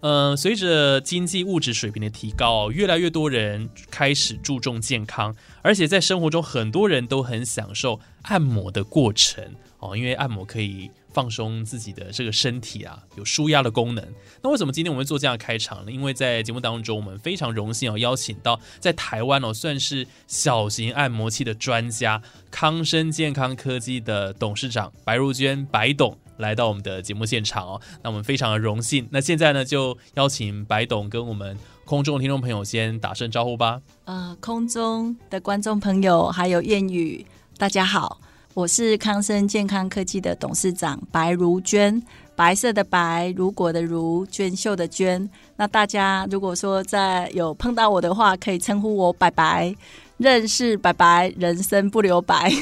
嗯，随着经济物质水平的提高，越来越多人开始注重健康，而且在生活中，很多人都很享受按摩的过程哦，因为按摩可以。放松自己的这个身体啊，有舒压的功能。那为什么今天我们会做这样的开场呢？因为在节目当中，我们非常荣幸哦，邀请到在台湾哦，算是小型按摩器的专家康生健康科技的董事长白如娟白董来到我们的节目现场哦。那我们非常的荣幸。那现在呢，就邀请白董跟我们空中的听众朋友先打声招呼吧。呃，空中的观众朋友还有谚语，大家好。我是康生健康科技的董事长白如娟，白色的白，如果的如，娟秀的娟。那大家如果说在有碰到我的话，可以称呼我白白。认识白白，人生不留白，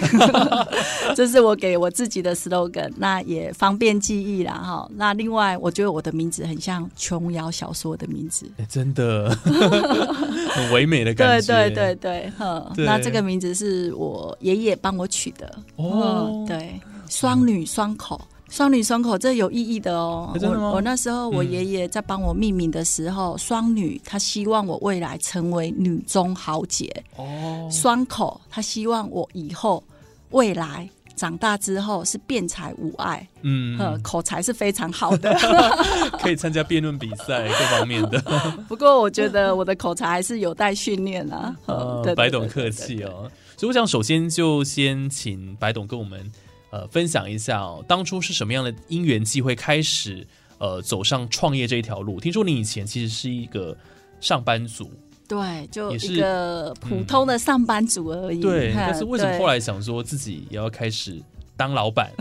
这是我给我自己的 slogan，那也方便记忆啦哈。那另外，我觉得我的名字很像琼瑶小说的名字，真的 很唯美的感觉。对对对对，哈。那这个名字是我爷爷帮我取的哦。对，双女双口。双女双口，这有意义的哦。我我那时候我爷爷在帮我命名的时候，双女他希望我未来成为女中豪杰哦。双口他希望我以后未来长大之后是辩才无碍，嗯，口才是非常好的，可以参加辩论比赛各方面的。不过我觉得我的口才还是有待训练啊。白董客气哦。所以我想首先就先请白董跟我们。呃，分享一下哦，当初是什么样的因缘机会开始呃走上创业这一条路？听说你以前其实是一个上班族，对，就一个普通的上班族而已。对，但是为什么后来想说自己也要开始当老板？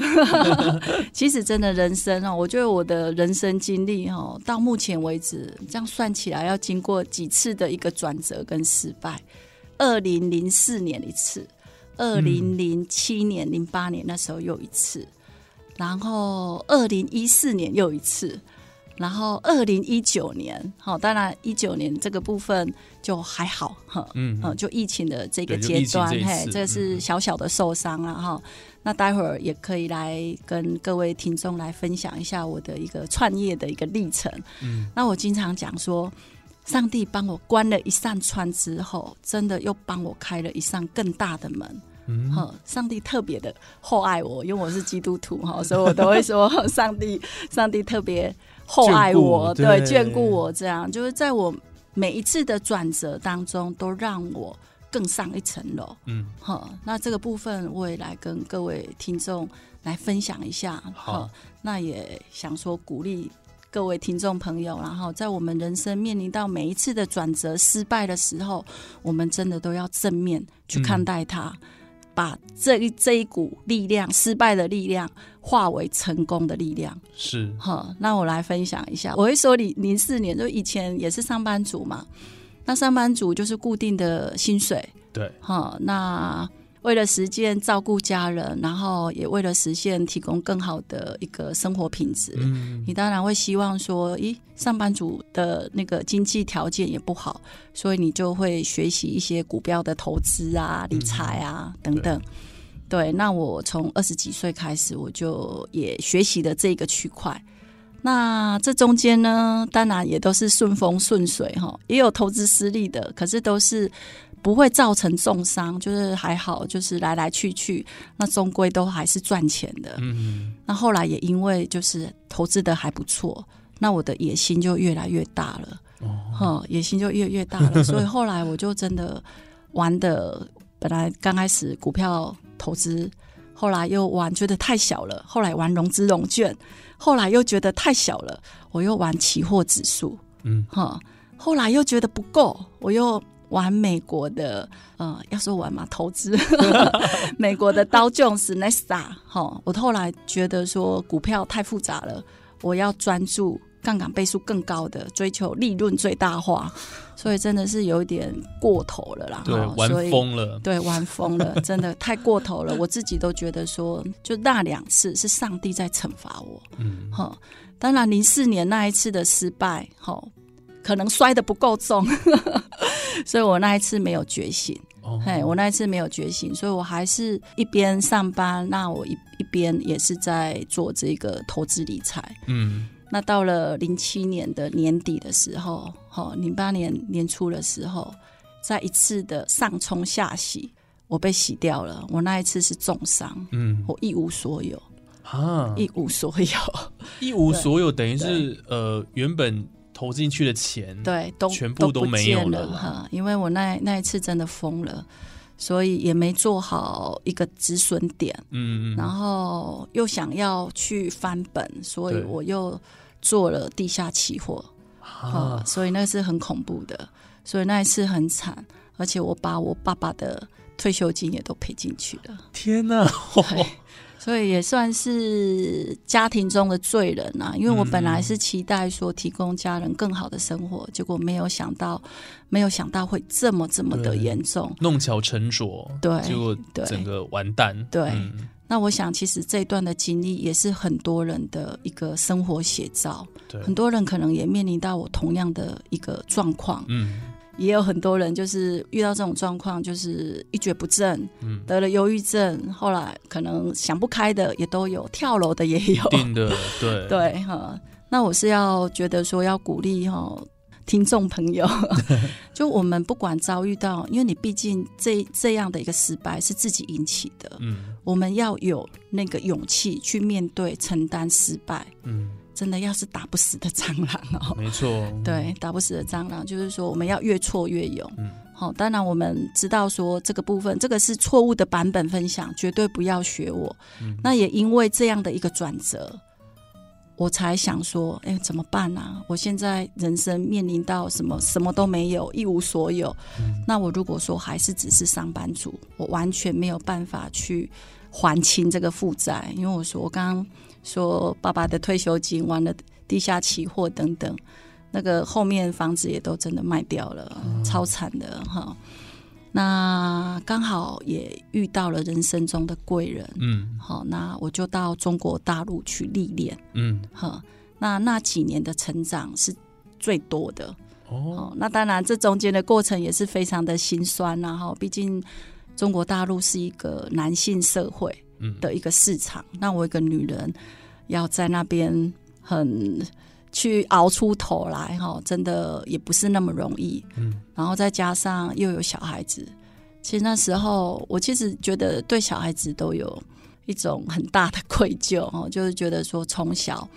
其实真的人生哦，我觉得我的人生经历哦，到目前为止这样算起来，要经过几次的一个转折跟失败。二零零四年一次。二零零七年、零八年那时候又一次，然后二零一四年又一次，然后二零一九年，好，当然一九年这个部分就还好哈，嗯嗯，就疫情的这个阶段，嘿，这是小小的受伤了哈。那待会儿也可以来跟各位听众来分享一下我的一个创业的一个历程。嗯，那我经常讲说，上帝帮我关了一扇窗之后，真的又帮我开了一扇更大的门。哈，上帝特别的厚爱我，因为我是基督徒哈，所以我都会说 上帝，上帝特别厚爱我，对，眷顾我，这样就是在我每一次的转折当中，都让我更上一层楼。嗯，好，那这个部分我也来跟各位听众来分享一下。好，那也想说鼓励各位听众朋友，然后在我们人生面临到每一次的转折、失败的时候，我们真的都要正面去看待它。把这一这一股力量，失败的力量，化为成功的力量。是好，那我来分享一下。我会说，零零四年就以前也是上班族嘛，那上班族就是固定的薪水。对，好，那。为了实践照顾家人，然后也为了实现提供更好的一个生活品质，你当然会希望说，咦，上班族的那个经济条件也不好，所以你就会学习一些股票的投资啊、理财啊等等。对，那我从二十几岁开始，我就也学习了这个区块。那这中间呢，当然也都是顺风顺水哈，也有投资失利的，可是都是。不会造成重伤，就是还好，就是来来去去，那终归都还是赚钱的。嗯，那后来也因为就是投资的还不错，那我的野心就越来越大了。哦，哈，野心就越越大了，所以后来我就真的玩的，本来刚开始股票投资，后来又玩觉得太小了，后来玩融资融券，后来又觉得太小了，我又玩期货指数，嗯，哈，后来又觉得不够，我又玩美国的，呃，要说玩嘛，投资 美国的刀 Jones、n e s t a 哈，我后来觉得说股票太复杂了，我要专注。杠杆倍数更高的，追求利润最大化，所以真的是有一点过头了啦。对，玩疯了，对，玩疯了，真的太过头了。我自己都觉得说，就那两次是上帝在惩罚我。嗯，哈，当然零四年那一次的失败，哈，可能摔的不够重，所以我那一次没有觉醒。嘿，我那一次没有觉醒，所以我还是一边上班，那我一一边也是在做这个投资理财。嗯。那到了零七年的年底的时候，哈，零八年年初的时候，在一次的上冲下洗，我被洗掉了。我那一次是重伤，嗯，我一无所有啊，一无所有，一无所有，等于是呃，原本投进去的钱，对，都全部都没有了哈。因为我那那一次真的疯了，所以也没做好一个止损点，嗯嗯，然后又想要去翻本，所以我又。做了地下期货，啊，所以那是很恐怖的，所以那一次很惨，而且我把我爸爸的退休金也都赔进去了。天哪！所以也算是家庭中的罪人啊，因为我本来是期待说提供家人更好的生活，结果没有想到，没有想到会这么这么的严重，弄巧成拙，对，结果整个完蛋，对。那我想，其实这一段的经历也是很多人的一个生活写照。对，很多人可能也面临到我同样的一个状况。嗯，也有很多人就是遇到这种状况，就是一蹶不振，嗯，得了忧郁症，后来可能想不开的也都有，跳楼的也有。定的，对 对哈。那我是要觉得说要鼓励哈。听众朋友，就我们不管遭遇到，因为你毕竟这这样的一个失败是自己引起的，嗯，我们要有那个勇气去面对、承担失败，嗯，真的要是打不死的蟑螂哦，没错，对，打不死的蟑螂，就是说我们要越挫越勇，嗯，好，当然我们知道说这个部分，这个是错误的版本分享，绝对不要学我，那也因为这样的一个转折。我才想说，哎，怎么办呢？我现在人生面临到什么，什么都没有，一无所有。那我如果说还是只是上班族，我完全没有办法去还清这个负债。因为我说，我刚刚说爸爸的退休金，完了地下期货等等，那个后面房子也都真的卖掉了，超惨的哈。那刚好也遇到了人生中的贵人，嗯，好，那我就到中国大陆去历练，嗯，哈，那那几年的成长是最多的，哦，那当然这中间的过程也是非常的心酸，然后毕竟中国大陆是一个男性社会的一个市场，那我一个女人要在那边很。去熬出头来哈，真的也不是那么容易。嗯，然后再加上又有小孩子，其实那时候我其实觉得对小孩子都有一种很大的愧疚哦，就是觉得说从小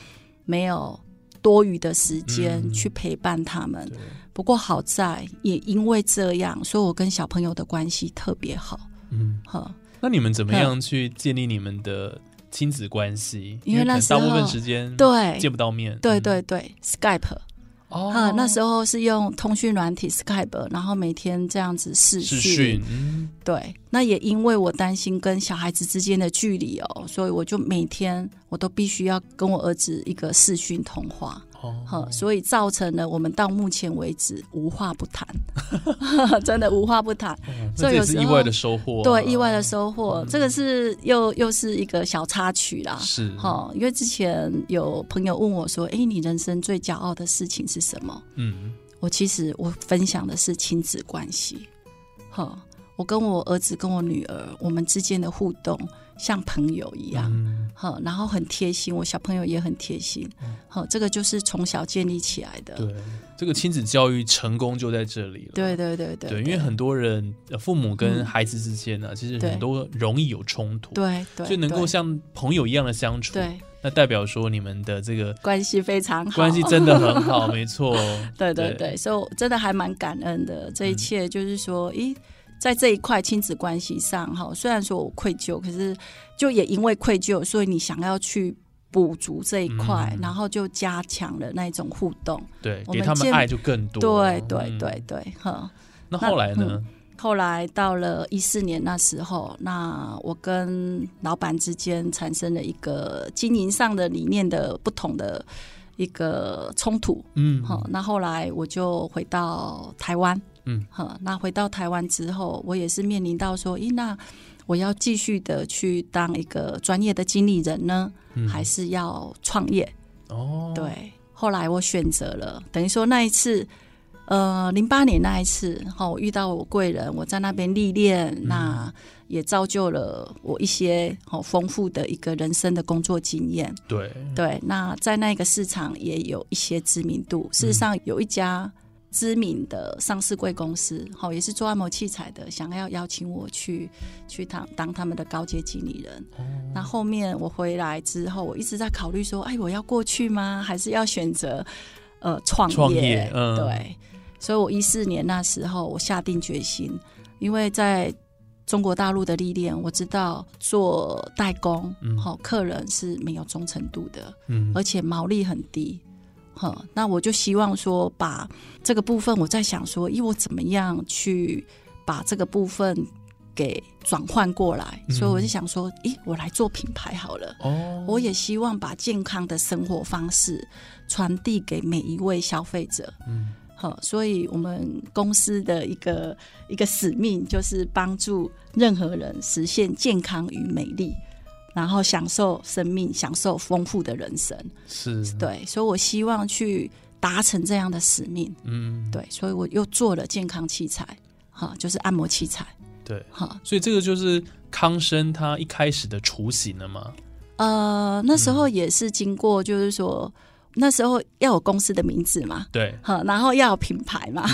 没有多余的时间去陪伴他们。不过好在也因为这样，所以我跟小朋友的关系特别好。嗯，好，那你们怎么样去建立你们的？亲子关系，因为那时候大部分时间对见不到面，对对对，Skype。哦，那时候是用通讯软体 Skype，然后每天这样子视讯，对，那也因为我担心跟小孩子之间的距离哦，所以我就每天我都必须要跟我儿子一个视讯通话。哦，所以造成了我们到目前为止无话不谈，真的无话不谈。所以有是意外的收获，对，意外的收获。这个是又又是一个小插曲啦。是哈，因为之前有朋友问我说：“哎，你人生最骄傲的事情是什么？”嗯，我其实我分享的是亲子关系。哈，我跟我儿子跟我女儿，我们之间的互动。像朋友一样，好，然后很贴心，我小朋友也很贴心，好，这个就是从小建立起来的。对，这个亲子教育成功就在这里了。对对对对，对，因为很多人父母跟孩子之间呢，其实很多容易有冲突，对对，就能够像朋友一样的相处，对，那代表说你们的这个关系非常好，关系真的很好，没错。对对对。对，所以我真的还蛮感恩的。这一切就是说，咦，在这一块亲子关系上，哈，虽然说我愧疚，可是就也因为愧疚，所以你想要去补足这一块，嗯然后就加强了那种互动。对，我们见给他们爱就更多。对对嗯对对，哈。那后来呢？后来到了一四年那时候，那我跟老板之间产生了一个经营上的理念的不同的一个冲突。嗯，好，那后来我就回到台湾。嗯，好，那回到台湾之后，我也是面临到说，咦，那我要继续的去当一个专业的经理人呢，嗯还是要创业？哦，对，后来我选择了，等于说那一次，呃，零八年那一次，哈、我遇到我贵人，我在那边历练，那也造就了我一些好丰富的一个人生的工作经验。对，对，那在那个市场也有一些知名度。事实上，有一家知名的上市贵公司，好、也是做按摩器材的，想要邀请我去去当当他们的高阶经理人。那后面我回来之后，我一直在考虑说，哎，我要过去吗？还是要选择呃创业？创业嗯对，所以我一四年那时候我下定决心，因为在中国大陆的历练，我知道做代工，嗯好、客人是没有忠诚度的，嗯而且毛利很低。呵，那我就希望说，把这个部分，我在想说，咦，我怎么样去把这个部分给转换过来？嗯所以我就想说，咦，我来做品牌好了。哦，我也希望把健康的生活方式传递给每一位消费者。嗯好，所以我们公司的一个一个使命就是帮助任何人实现健康与美丽，然后享受生命，享受丰富的人生。是，对，所以我希望去达成这样的使命。嗯，对，所以我又做了健康器材，哈，就是按摩器材，对，哈。所以这个就是康生他一开始的雏形了嘛。呃，那时候也是经过，就是说。那时候要有公司的名字嘛，对，哈，然后要有品牌嘛，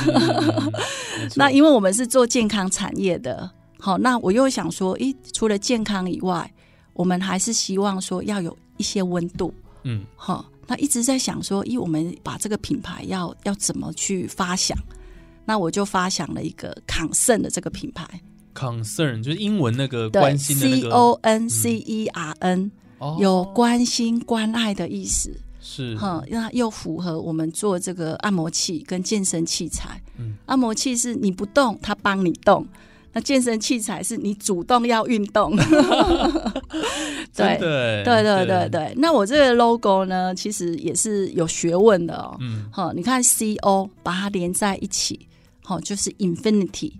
那因为我们是做健康产业的，好，那我又想说，诶，除了健康以外，我们还是希望说要有一些温度，嗯。哈。那一直在想说，咦，我们把这个品牌要要怎么去发想？那我就发想了一个康盛的这个品牌，concern 就是英文那个对关心的那，C 个 O N C E R N，、哦。有关心关爱的意思，是。哈，那又符合我们做这个按摩器跟健身器材。嗯。按摩器是你不动，它帮你动；那健身器材是你主动要运动。对对的，对对对对，那我这个 logo 呢，其实也是有学问的哦。嗯，好，你看 C O 把它连在一起，好，就是 infinity，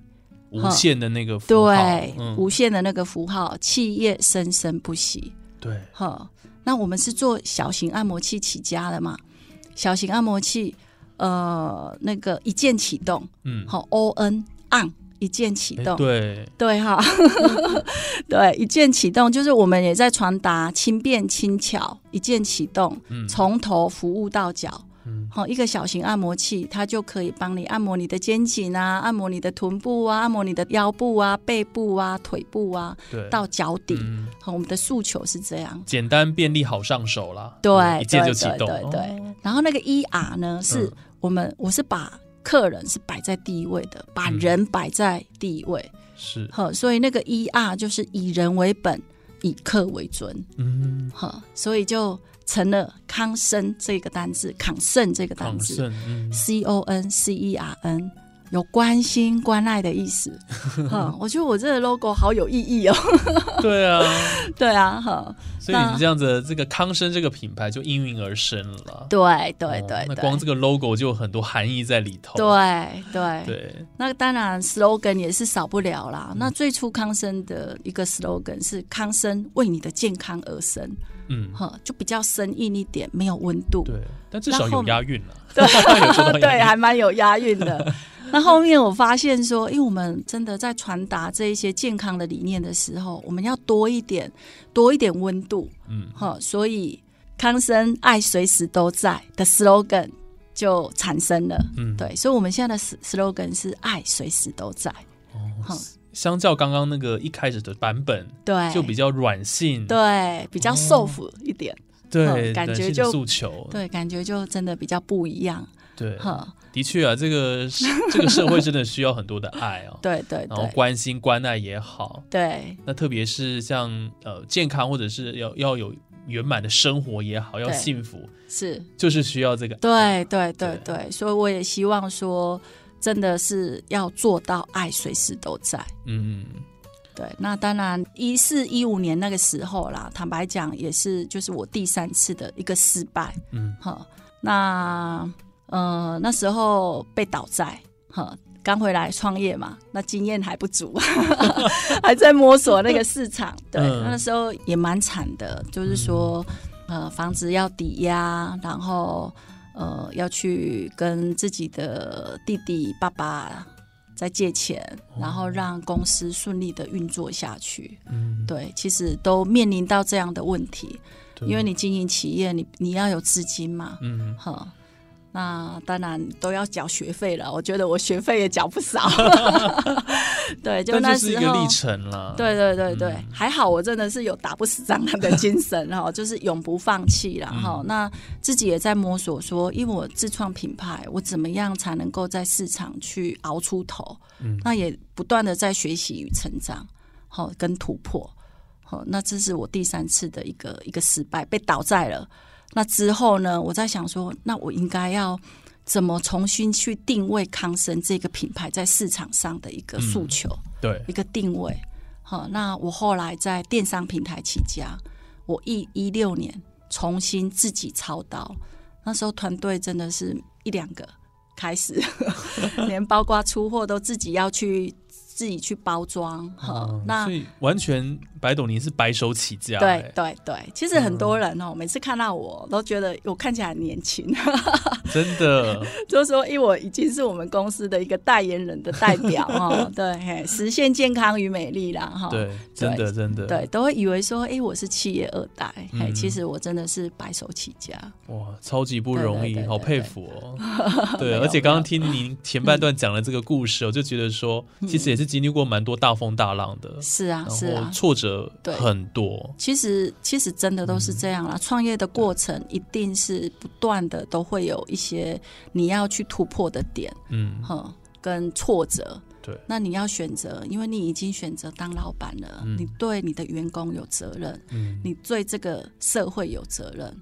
无限的那个符号对，嗯无限的那个符号，企业生生不息。对，哈，那我们是做小型按摩器起家的嘛？小型按摩器，呃，那个一键启动，嗯，好，O N on 一键启哎动，对，对哈，对，一键启动就是我们也在传达轻便轻巧，一键启动，嗯。从头服务到脚。嗯。好，一个小型按摩器，它就可以帮你按摩你的肩颈啊，按摩你的臀部啊，按摩你的腰部啊、背部啊、腿部啊，到脚底。嗯。好，我们的诉求是这样。简单便利好上手啦，对嗯一键就启动，对对。对哦然后那个 ER 呢，是嗯。我们我是把客人是摆在第一位的，把嗯人摆在第一位。是，呵，所以那个 ER 就是以人为本，以客为尊。嗯，呵，所以就成了康生这个单字，康盛这个单字，，C O N C E R N。有关心关爱的意思，哈，我觉得我这个 logo 好有意义哦。对啊，对啊，哈，所以你这样子，这个康生这个品牌就应运而生了啦。对对哦对对，那光这个 logo 就有很多含义在里头。对对对，那当然，slogan 也是少不了啦。嗯那最初康生的一个 slogan 是“康生为你的健康而生嗯”，，哈，就比较生硬一点，没有温度。对，但至少有押韵了。对对，还蛮有押韵的。那后面我发现说，因为我们真的在传达这一些健康的理念的时候，我们要多一点，多一点温度，嗯，哈，所以康生爱随时都在的 slogan 就产生了。嗯，对，所以我们现在的 slogan 是爱随时都在。哦好，相较刚刚那个一开始的版本，对，就比较软性，对，比较哦 soft 一点。对，嗯感觉就诉求，对，感觉就真的比较不一样。对，呵，的确啊，这个 这个社会真的需要很多的爱哦，对对然后关心关爱也好，对。那特别是像呃健康或者是要要有圆满的生活也好，要幸福，是，就是需要这个对对对对。对，所以我也希望说，真的是要做到爱随时都在。嗯。对，那当然，一四一五年那个时候啦，坦白讲，也是就是我第三次的一个失败。嗯。好，那呃那时候被倒债，哈，刚回来创业嘛，那经验还不足，还在摸索那个市场。对，嗯那时候也蛮惨的，就是说，呃，房子要抵押，然后呃要去跟自己的弟弟、爸爸。再借钱，然后让公司顺利的运作下去。嗯，对，其实都面临到这样的问题，因为你经营企业，你你要有资金嘛，嗯哈，那当然都要缴学费了。我觉得我学费也缴不少，对，就那是一个历。程了，对对对对，嗯还好我真的是有打不死蟑螂的精神哈，就是永不放弃啦。哈、嗯那自己也在摸索说，因为我自创品牌，我怎么样才能够在市场去熬出头？嗯那也不断的在学习与成长，好、跟突破。好、那这是我第三次的一个一个失败，被倒债了。那之后呢，我在想说，那我应该要怎么重新去定位康生这个品牌在市场上的一个诉求？对一个定位。好，那我后来在电商平台起家，我一一六年重新自己操刀，那时候团队真的是一两个开始，连包括出货都自己要去自己去包装。哈、嗯那所以完全白斗林是白手起家，对哎。对对，其实很多人哦，每次看到我都觉得我看起来很年轻，真的，就是说，因为我已经是我们公司的一个代言人的代表哦，对，嘿实现健康与美丽啦，哈，对，真的真的，对，都会以为说，哎、我是企业二代，哎，嗯。其实我真的是白手起家，哇，超级不容易，好佩服哦。对，而且刚刚听您前半段讲的这个故事，我就觉得说，其实也是经历过蛮多大风大浪的，是啊，是啊。挫折对很多。其实，其实真的都是这样啦。创业的过程一定是不断的，都会有一些你要去突破的点，嗯，哈，跟挫折。对，那你要选择，因为你已经选择当老板了，嗯你对你的员工有责任，嗯，你对这个社会有责任。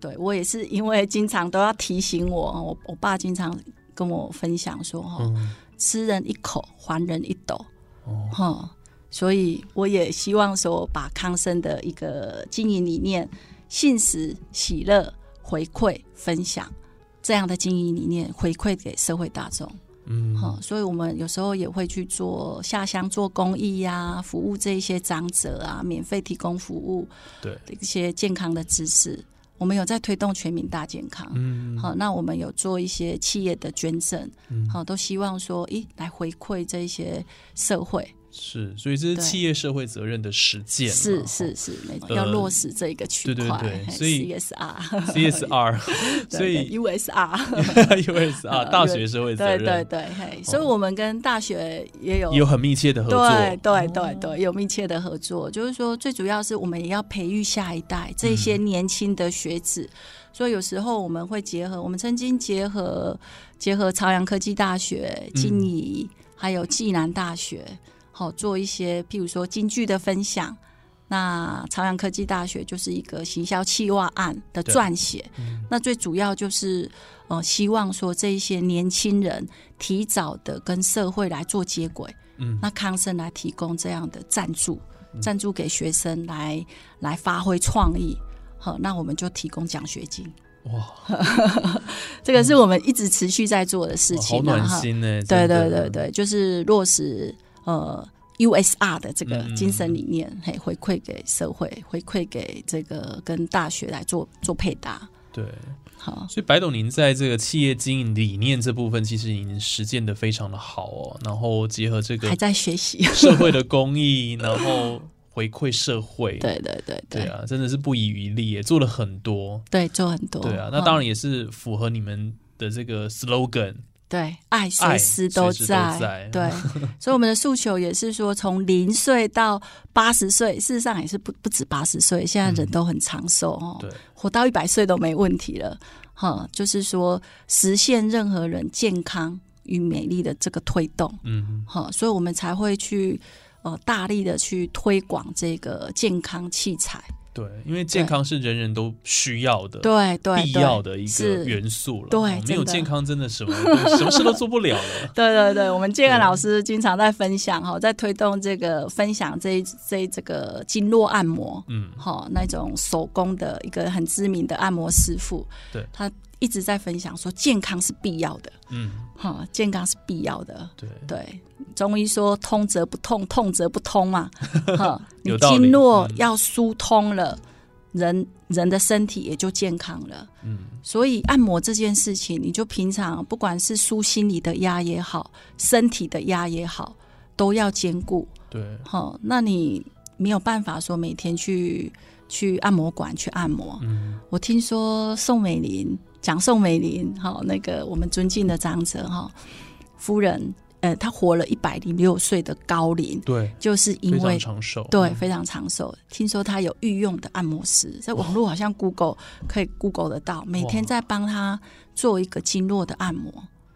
对我也是，因为经常都要提醒我，我我爸经常跟我分享说，哈、嗯吃人一口，还人一斗，哦哈、所以我也希望说，把康生的一个经营理念，信实、喜乐、回馈、分享这样的经营理念回馈给社会大众。嗯，哈、所以我们有时候也会去做下乡做公益呀、服务这一些长者啊，免费提供服务对，一些健康的知识。我们有在推动全民大健康。嗯，好，那我们有做一些企业的捐赠，嗯。好，都希望说，咦，来回馈这一些社会，是，所以这是企业社会责任的实践，是是是，没错，呃要落实这一个区对块，对对对所以 CSR，CSR，所以 USR，USR 大学社会责对任。对对，对，所以我们跟大学也有有很密切的合作，对对对对，有密切的合作。就是说，最主要是我们也要培育下一代这些嗯年轻的学子。所以有时候我们会结合，我们曾经结合结合朝阳科技大学、金宜，还有暨南大学，好、做一些譬如说京剧的分享。那朝阳科技大学就是一个行销企划案的撰写，嗯那最主要就是呃，希望说这一些年轻人提早的跟社会来做接轨。嗯那康生来提供这样的赞助，赞助给学生来来发挥创意。好，那我们就提供奖学金。哇，这个是我们一直持续在做的事情、啊，暖哈。心呢，对对对，对，就是落实呃 USR 的这个嗯精神理念，嘿，回馈给社会，回馈给这个跟大学来做做配搭。对。好，所以白董，您在这个企业经营理念这部分，其实已经实践的非常的好哦。然后结合这个还在学习。社会的公益，然后回馈社会，对对对对啊，真的是不遗余力，也做了很多。对，做很多。对啊，那嗯当然也是符合你们的这个 slogan，对，爱随爱时都在，在。对，所以我们的诉求也是说，从零岁到八十岁，事实上也是不不止八十岁，现在人都很长寿哦，对，活到一百岁都没问题了，哈，就是说实现任何人健康与美丽的这个推动，嗯，好，所以我们才会去呃大力的去推广这个健康器材，对，因为健康是人人都需要的，对对必要的一个元素了。对哦没有健康真的什么 什么事都做不了了。对对对，我们健康老师经常在分享哈，在推动这个分享这一这一这个经络按摩，嗯，哈，那种手工的一个很知名的按摩师傅，对。他一直在分享说健康是必要的，嗯，哈，健康是必要的。对，对，中医说通则不痛，痛则不通嘛，哈，你经络嗯要疏通了，人人的身体也就健康了。嗯，所以按摩这件事情，你就平常不管是舒心里的压也好，身体的压也好，都要兼顾。对，好，那你没有办法说每天去去按摩馆去按摩。嗯，我听说宋美龄讲宋美龄，哈，那个我们尊敬的长者哈夫人，呃，她活了一百零六岁的高龄，对，就是因非为长寿。对，非常长寿。听说她有御用的按摩师，在网络好像 Google 可以 Google 得到，每天在帮她做一个经络的按摩。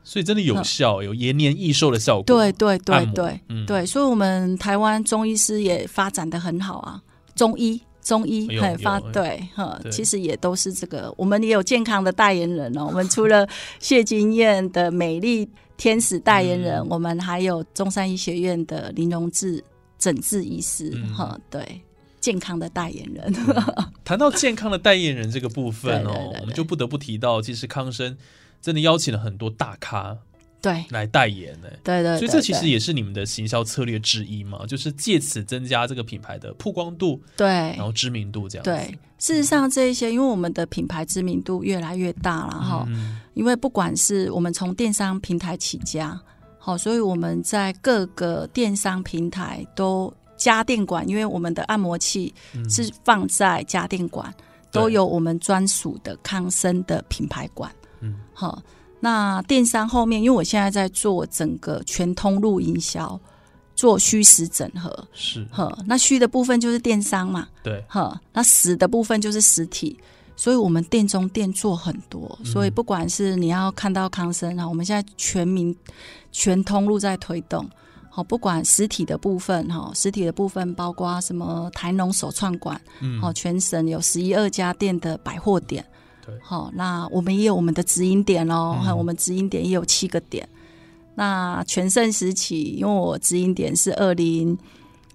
所以真的有效，有延年益寿的效果。对对对对、嗯对，所以我们台湾中医师也发展的很好啊，中医。中医很发对哈，其实也都是这个，我们也有健康的代言人哦。我们除了谢金燕的美丽天使代言人，嗯我们还有中山医学院的林荣志诊治医师嗯哈、对，健康的代言人。谈到健康的代言人这个部分哦对对 对，对我们就不得不提到，其实康生真的邀请了很多大咖对来代言呢。对对，所以这其实也是你们的行销策略之一嘛，就是借此增加这个品牌的曝光度，对然后知名度这样子。对。事实上，这一些因为我们的品牌知名度越来越大了哈，嗯，因为不管是我们从电商平台起家，好，所以我们在各个电商平台都家电馆，因为我们的按摩器嗯是放在家电馆，对都有我们专属的康生的品牌馆。嗯，好，那电商后面，因为我现在在做整个全通路营销，做虚实整合。是呵，那虚的部分就是电商嘛，对，呵，那实的部分就是实体，所以我们店中店做很多，所以不管是你要看到康生啊，我们现在全民全通路在推动。好，不管实体的部分哈，实体的部分包括什么台农首创馆，嗯，好，全省有十一二家店的百货点，对好，那我们也有我们的直营点哦，嗯我们直营点也有七个点。那全盛时期，因为我直营点是二零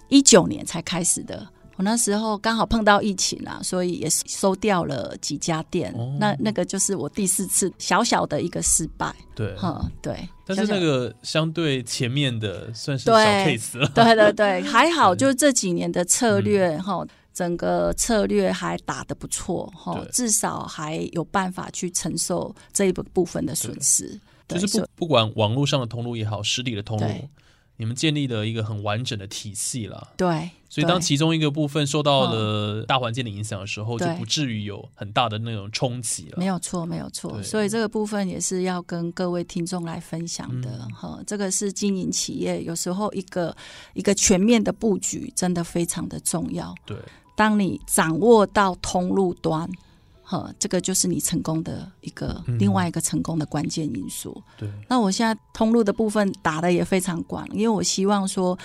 一九年才开始的，我那时候刚好碰到疫情啊，所以也是收掉了几家店。哦那那个就是我第四次小小的一个失败，对。哈，对。但是那个相对前面的算是小 case 了，对对对，还好，就是这几年的策略嗯哈、整个策略还打得不错哈对，至少还有办法去承受这一部部分的损失。就是对所以不不管网络上的通路也好，实体的通路，你们建立了一个很完整的体系了。对，所以当其中一个部分受到了大环境的影响的时候，就不至于有很大的那种冲击了。没有错，没有错。所以这个部分也是要跟各位听众来分享的嗯哈、这个是经营企业有时候一个一个全面的布局，真的非常的重要。对，当你掌握到通路端，哈，这个就是你成功的一个、嗯另外一个成功的关键因素。对，那我现在通路的部分打的也非常广，因为我希望说，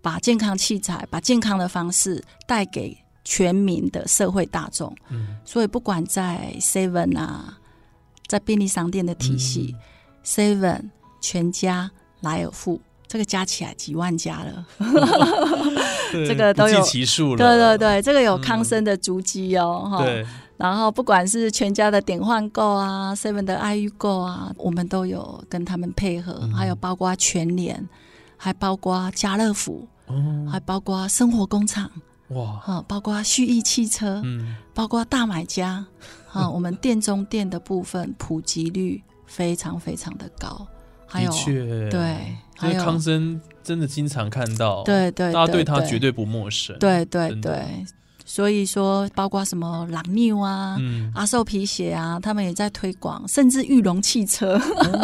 把健康器材、把健康的方式带给全民的社会大众。嗯，所以不管在 Seven 啊，在便利商店的体系、Seven、全家、莱尔富，这个加起来几万家了。对这个都有计其数了。对对对，这个有康生的足迹哦，哈、对，然后不管是全家的点换购啊，Seven 的爱预购啊，我们都有跟他们配合，嗯。还有包括全联，还包括家乐福，哦，还包括生活工厂，哇，哈，包括旭逸汽车，嗯，包括大买家，啊，我们店中店的部分普及率非常非常的高，还有的确，对，因为还有康生真的经常看到，对对，大家对他绝对不陌生。对对对，所以说包括什么朗妞啊、嗯，阿寿皮鞋啊，他们也在推广，甚至玉龙汽车，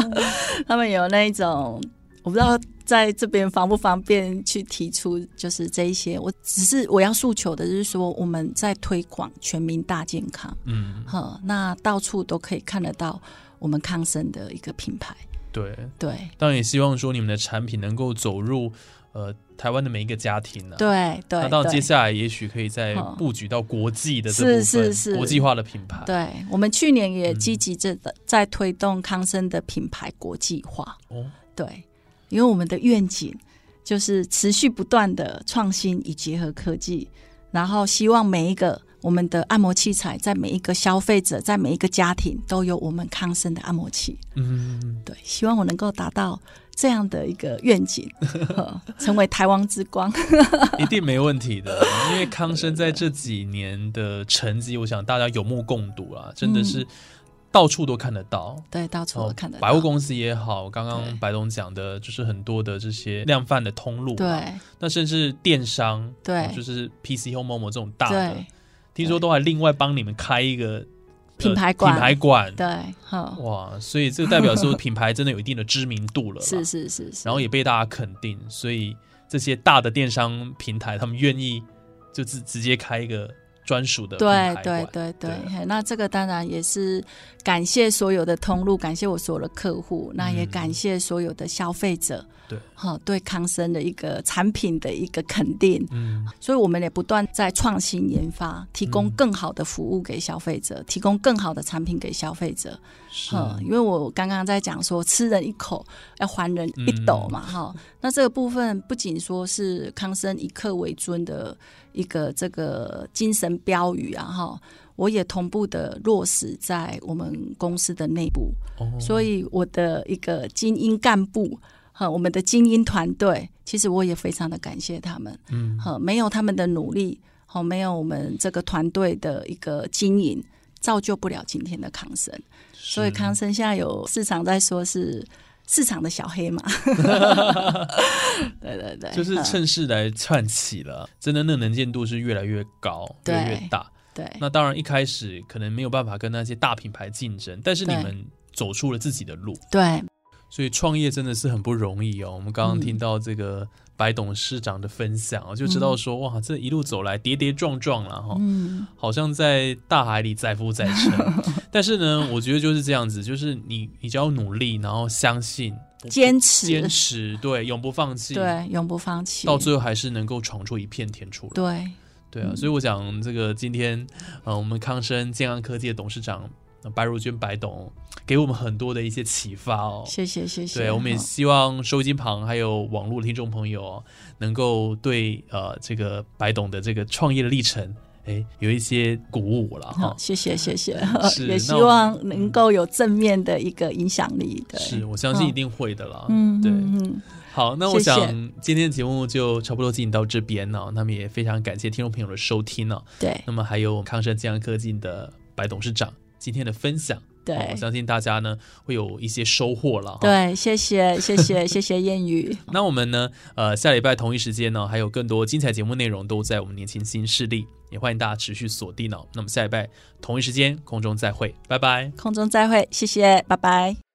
他们有那一种，我不知道在这边方不方便去提出，就是这一些。我只是我要诉求的就是说，我们在推广全民大健康，嗯，好，那到处都可以看得到我们康生的一个品牌，对，对当然也希望说你们的产品能够走入呃台湾的每一个家庭呢、啊。对对那到接。下来，也许可以再布局到国际的这部分，是是是国际化的品牌。对，我们去年也嗯积极在在推动康生的品牌国际化。哦，对，因为我们的愿景就是持续不断的创新与结合科技，然后希望每一个我们的按摩器材在每一个消费者在每一个家庭都有我们康生的按摩器。嗯，对，希望我能够达到这样的一个愿景，呵成为台湾之光。一定没问题的，因为康生在这几年的成绩，我想大家有目共睹啊，真的是到处都看得到。对，到处都看得到。哦百货公司也好，刚对刚白总讲的，就是很多的这些量贩的通路，，对那甚至电商，对哦就是 PC Home Momo 这种大的对，听说都还另外帮你们开一个呃品牌馆。品牌馆，对，哈，哇，所以这个代表说品牌真的有一定的知名度了，是是是是。然后也被大家肯定，所以这些大的电商平台他们愿意就直直接开一个专属的品对对对对。对，那这个当然也是感谢所有的通路，感谢我所有的客户，那也感谢所有的消费者，嗯对，哈，对康生的一个产品的一个肯定，嗯，所以我们也不断在创新研发，提供嗯更好的服务给消费者，提供更好的产品给消费者，是，哈，因为我刚刚在讲说吃人一口要还人一斗嘛，哈、那这个部分不仅说是康生以客为尊的一个这个精神标语啊，哈，我也同步的落实在我们公司的内部，哦。所以我的一个精英干部。哈，我们的精英团队，其实我也非常的感谢他们。嗯，哈，没有他们的努力，好，没有我们这个团队的一个经营，造就不了今天的康生。所以康生现在有市场在说是市场的小黑马。对对对，就是嗯趁势来窜起了，真的那能见度是越来越高，越对来越大。对那当然一开始可能没有办法跟那些大品牌竞争，但是你们走出了自己的路，对所以创业真的是很不容易哦。我们刚刚嗯。听到这个白董事长的分享哦，就知道说哇，这一路走来跌跌撞撞了哈，嗯。好像在大海里载浮载沉。但是呢，我觉得就是这样子，就是你你只要努力，然后相信、坚持。坚持，对，永不放弃，，对永不放弃，到最后还是能够闯出一片天出来。对。对啊，嗯所以我想这个今天，呃，我们康生健康科技的董事长呃白如君白董给我们很多的一些启发哦。谢谢谢谢。对，我们也希望收音旁还有网络的听众朋友哦，能够对呃这个白董的这个创业的历程，哎，有一些鼓舞了哈好，。谢谢谢谢，也希望能够有正面的一个影响力。对，是我相信一定会的啦。嗯对。嗯嗯，好，那我想今天的节目就差不多进行到这边了。那么也非常感谢听众朋友的收听呢。对那么还有康生健康科技的白董事长今天的分享，哦对我相信大家呢会有一些收获了。对，谢谢谢谢 谢谢谚语。那我们呢，呃，下礼拜同一时间呢，还有更多精彩节目内容都在我们年轻新势力，也欢迎大家持续锁定哦。那么下礼拜同一时间空中再会，拜拜。空中再会，谢谢，拜拜。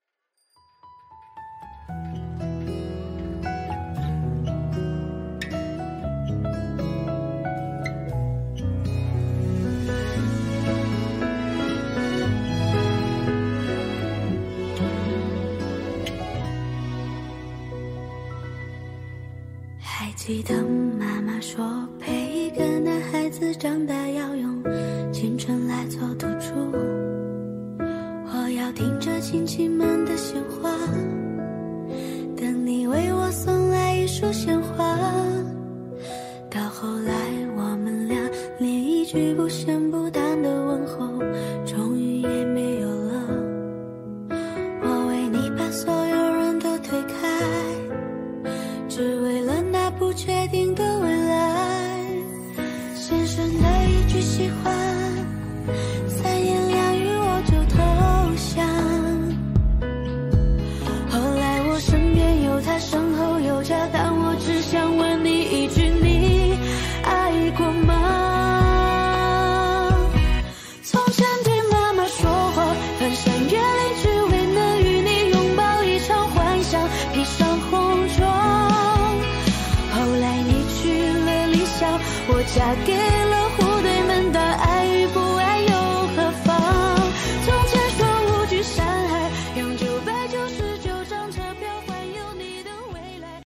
记得妈妈说，陪一个男孩子长大要用青春来做赌注。我要听着亲戚们的闲话，等你为我送来一束鲜花。到后来，我们俩连一句不嫌